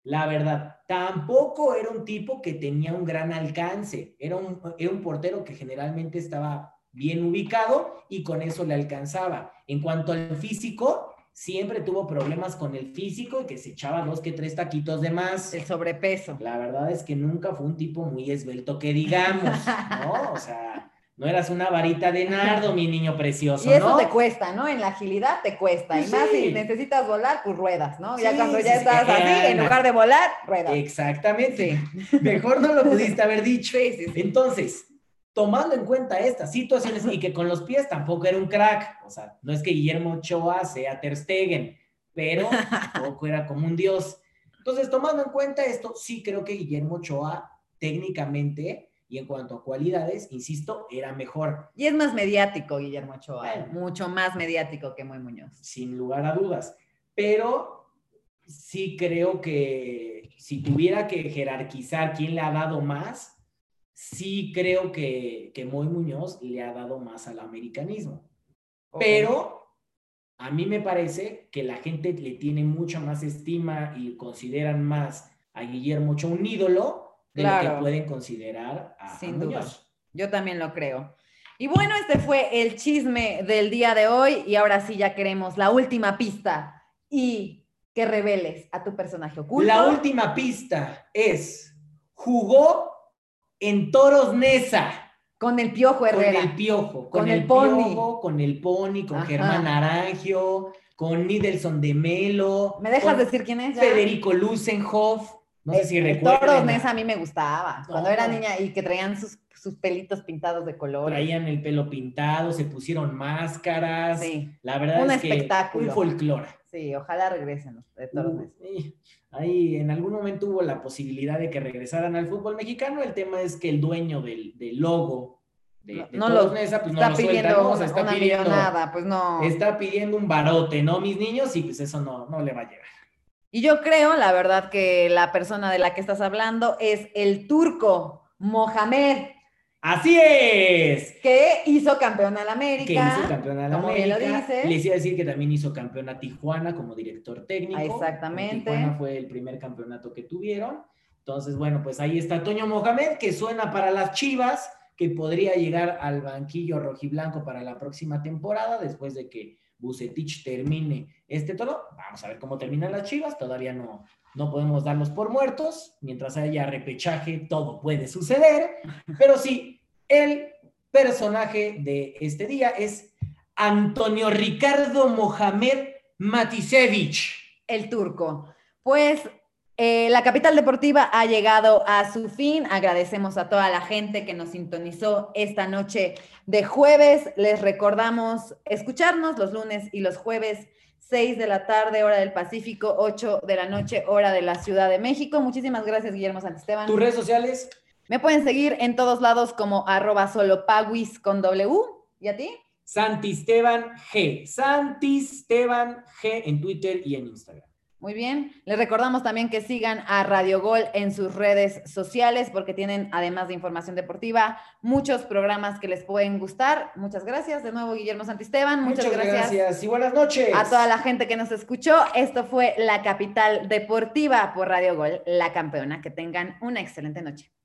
La verdad, tampoco era un tipo que tenía un gran alcance. Era un, era un portero que generalmente estaba bien ubicado y con eso le alcanzaba. En cuanto al físico, siempre tuvo problemas con el físico y que se echaba dos que tres taquitos de más. El sobrepeso. La verdad es que nunca fue un tipo muy esbelto que digamos, ¿no? O sea, no eras una varita de nardo, mi niño precioso, Y eso ¿no? te cuesta, ¿no? En la agilidad te cuesta. Y Sí. más si necesitas volar, pues ruedas, ¿no? ya cuando ya sí. estás así, en lugar de volar, ruedas. Exactamente. Mejor no lo pudiste haber dicho. Entonces, tomando en cuenta estas situaciones y que con los pies tampoco era un crack, o sea, no es que Guillermo Ochoa sea Ter Stegen, pero tampoco era como un dios. Entonces, tomando en cuenta esto, sí creo que Guillermo Ochoa técnicamente y en cuanto a cualidades, insisto, era mejor, Y es más mediático, Guillermo Ochoa. Bueno. Mucho más mediático que Moy Muñoz. sin lugar a dudas, pero sí creo que si tuviera que jerarquizar quién le ha dado más, sí creo que, que Moy Muñoz le ha dado más al americanismo. Pero a mí me parece que la gente le tiene mucha más estima y consideran más a Guillermo Ochoa un ídolo de lo que pueden considerar a, a Sin duda. Muñoz. Yo también lo creo. Y bueno, este fue el chisme del día de hoy y ahora sí ya queremos la última pista y que reveles a tu personaje oculto. La última pista es, jugó en Toros Nesa. Con el Piojo Herrera. Con el Piojo, con, Con el, el Pony. Piojo, con el Pony, con Ajá. Germán Arangio, con Nidelson de Melo. ¿Me dejas decir quién es? ya? Federico Lusenhoff. No sé si recuerdan. Toros Nesa a mí me gustaba. Cuando era niña y que traían sus, sus pelitos pintados de color. Traían el pelo pintado, se pusieron máscaras. Sí, La verdad Un es que espectáculo. un folclore. sí, ojalá regresen los de Toros Nesa. sí. Ahí en algún momento hubo la posibilidad de que regresaran al fútbol mexicano. El tema es que el dueño del, del logo de, No, de no Toros lo- Nesa, pues no lo pidiendo está una pidiendo, millonada, pues no. está pidiendo un barote, ¿no, mis niños? Y pues eso no, no le va a llegar. Y yo creo, la verdad, que la persona de la que estás hablando es el turco Mohamed, ¡Así es! que hizo campeón al América. Que hizo campeón a la como bien lo América. dices. Les iba a decir que también hizo campeón a Tijuana como director técnico. Exactamente. En Tijuana fue el primer campeonato que tuvieron. Entonces, bueno, pues ahí está Toño Mohamed, que suena para las Chivas, que podría llegar al banquillo rojiblanco para la próxima temporada, después de que Bucetich termine este todo. Vamos a ver cómo terminan las Chivas. Todavía no, no podemos darlos por muertos. Mientras haya repechaje, todo puede suceder. Pero sí, el personaje de este día es Antonio Ricardo Mohamed Matisevich. el turco. Pues eh, la capital deportiva ha llegado a su fin. Agradecemos a toda la gente que nos sintonizó esta noche de jueves. Les recordamos escucharnos los lunes y los jueves. 6 de la tarde, hora del Pacífico, 8 de la noche, hora de la Ciudad de México. Muchísimas gracias, Guillermo Santisteban. ¿Tus redes sociales? Me pueden seguir en todos lados como arroba solopaguis con W. ¿Y a ti? Santisteban G. Santisteban G en Twitter y en Instagram. Muy bien. Les recordamos también que sigan a Radio Gol en sus redes sociales porque tienen, además de información deportiva, muchos programas que les pueden gustar. Muchas gracias de nuevo, Guillermo Santisteban. Muchas, gracias, y buenas noches. a toda la gente que nos escuchó. Esto fue La Capital Deportiva por Radio Gol, la campeona. Que tengan una excelente noche.